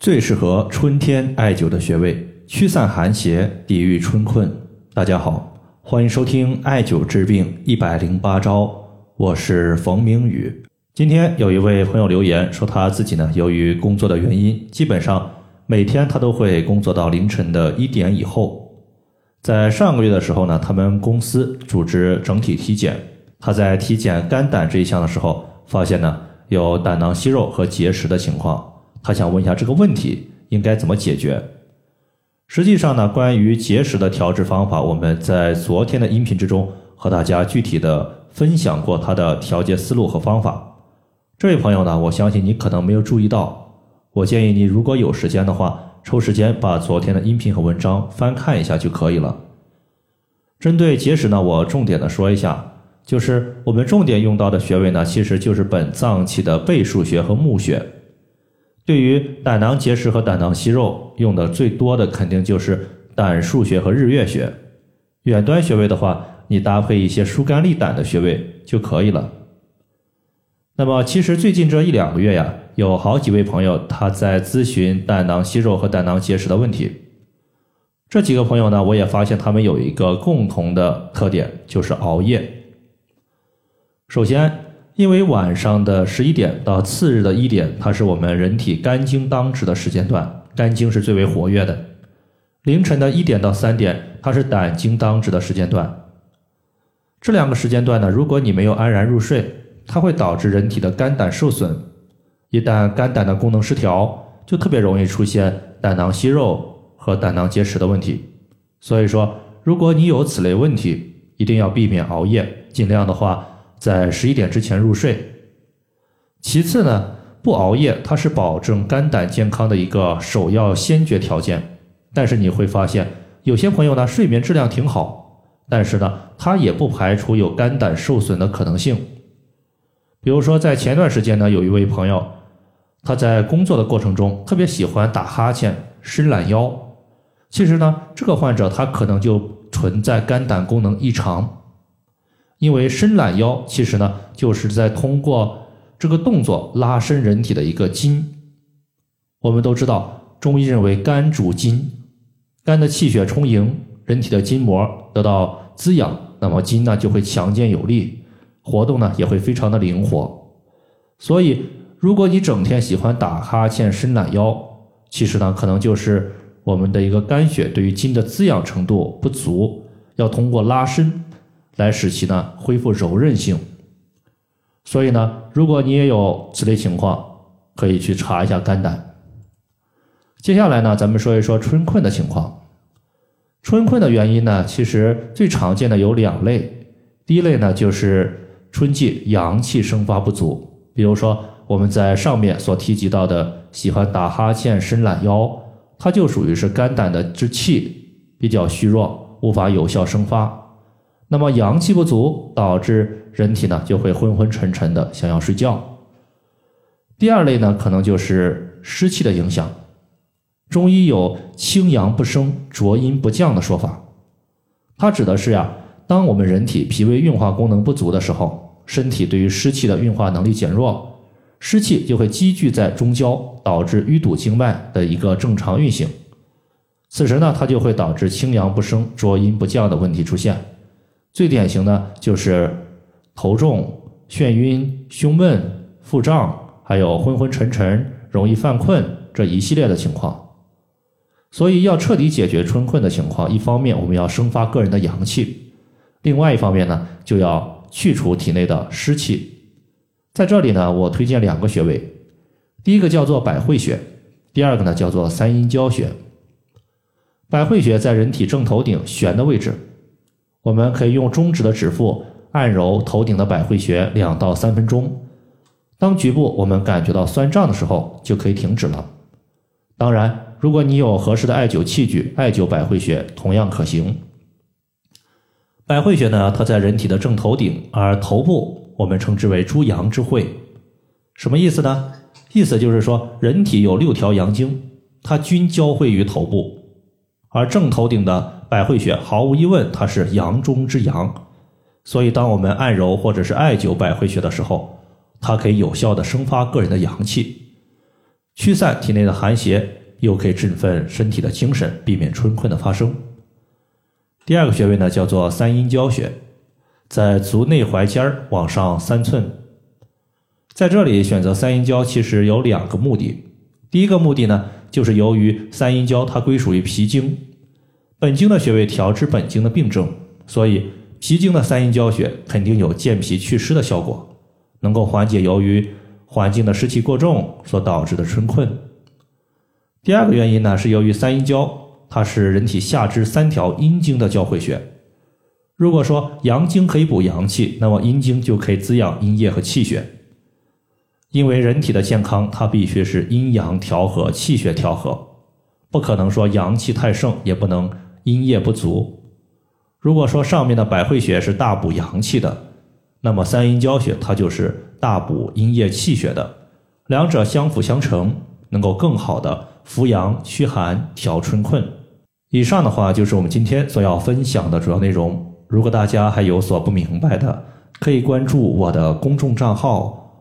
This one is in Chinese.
最适合春天艾灸的穴位，驱散寒邪，抵御春困。大家好，欢迎收听艾灸治病一百零八招，我是冯明宇。今天有一位朋友留言说，他自己呢，由于工作的原因，基本上每天他都会工作到凌晨的一点以后。在上个月的时候呢，他们公司组织整体体检，他在体检肝胆这一项的时候，发现呢有胆囊息肉和结石的情况。他想问一下这个问题应该怎么解决？实际上呢，关于结石的调治方法，我们在昨天的音频之中和大家具体的分享过它的调节思路和方法。这位朋友呢，我相信你可能没有注意到，我建议你如果有时间的话，抽时间把昨天的音频和文章翻看一下就可以了。针对结石呢，我重点的说一下，就是我们重点用到的穴位呢，其实就是本脏器的背腧穴和募穴。对于胆囊结石和胆囊息肉，用的最多的肯定就是胆腧穴和日月穴。远端穴位的话，你搭配一些疏肝利胆的穴位就可以了。那么，其实最近这一两个月呀，有好几位朋友他在咨询胆囊息肉和胆囊结石的问题。这几个朋友呢，我也发现他们有一个共同的特点，就是熬夜。首先，因为晚上的十一点到次日的一点，它是我们人体肝经当值的时间段，肝经是最为活跃的。凌晨的一点到三点，它是胆经当值的时间段。这两个时间段呢，如果你没有安然入睡，它会导致人体的肝胆受损。一旦肝胆的功能失调，就特别容易出现胆囊息肉和胆囊结石的问题。所以说，如果你有此类问题，一定要避免熬夜，尽量的话。在十一点之前入睡。其次呢，不熬夜，它是保证肝胆健康的一个首要先决条件。但是你会发现，有些朋友呢，睡眠质量挺好，但是呢，他也不排除有肝胆受损的可能性。比如说，在前段时间呢，有一位朋友，他在工作的过程中特别喜欢打哈欠、伸懒腰。其实呢，这个患者他可能就存在肝胆功能异常。因为伸懒腰，其实呢，就是在通过这个动作拉伸人体的一个筋。我们都知道，中医认为肝主筋，肝的气血充盈，人体的筋膜得到滋养，那么筋呢就会强健有力，活动呢也会非常的灵活。所以，如果你整天喜欢打哈欠、伸懒腰，其实呢，可能就是我们的一个肝血对于筋的滋养程度不足，要通过拉伸。来使其呢恢复柔韧性，所以呢，如果你也有此类情况，可以去查一下肝胆。接下来呢，咱们说一说春困的情况。春困的原因呢，其实最常见的有两类。第一类呢，就是春季阳气生发不足，比如说我们在上面所提及到的，喜欢打哈欠、伸懒腰，它就属于是肝胆的之气比较虚弱，无法有效生发。那么阳气不足，导致人体呢就会昏昏沉沉的，想要睡觉。第二类呢，可能就是湿气的影响。中医有清阳不升、浊阴不降的说法，它指的是呀，当我们人体脾胃运化功能不足的时候，身体对于湿气的运化能力减弱，湿气就会积聚在中焦，导致淤堵经脉的一个正常运行。此时呢，它就会导致清阳不升、浊阴不降的问题出现。最典型的就是头重、眩晕、胸闷、腹胀，还有昏昏沉沉、容易犯困这一系列的情况。所以要彻底解决春困的情况，一方面我们要生发个人的阳气，另外一方面呢，就要去除体内的湿气。在这里呢，我推荐两个穴位，第一个叫做百会穴，第二个呢叫做三阴交穴。百会穴在人体正头顶悬的位置。我们可以用中指的指腹按揉头顶的百会穴两到三分钟，当局部我们感觉到酸胀的时候，就可以停止了。当然，如果你有合适的艾灸器具，艾灸百会穴同样可行。百会穴呢，它在人体的正头顶，而头部我们称之为诸阳之会。什么意思呢？意思就是说，人体有六条阳经，它均交汇于头部，而正头顶的。百会穴毫无疑问，它是阳中之阳，所以当我们按揉或者是艾灸百会穴的时候，它可以有效的生发个人的阳气。驱散体内的寒邪，又可以振奋身体的精神，避免春困的发生。第二个穴位呢，叫做三阴交穴，在足内踝尖儿往上三寸。在这里选择三阴交，其实有两个目的。第一个目的呢，就是由于三阴交它归属于脾经，本经的穴位调治本经的病症，所以脾经的三阴交穴肯定有健脾祛湿的效果，能够缓解由于环境的湿气过重所导致的春困。第二个原因呢，是由于三阴交。它是人体下肢三条阴经的交汇穴。如果说阳经可以补阳气，那么阴经就可以滋养阴液和气血。因为人体的健康，它必须是阴阳调和、气血调和，不可能说阳气太盛，也不能阴液不足。如果说上面的百会穴是大补阳气的，那么三阴交穴它就是大补阴液气血的，两者相辅相成，能够更好的扶阳驱寒、调春困。以上的话就是我们今天所要分享的主要内容。如果大家还有所不明白的，可以关注我的公众账号“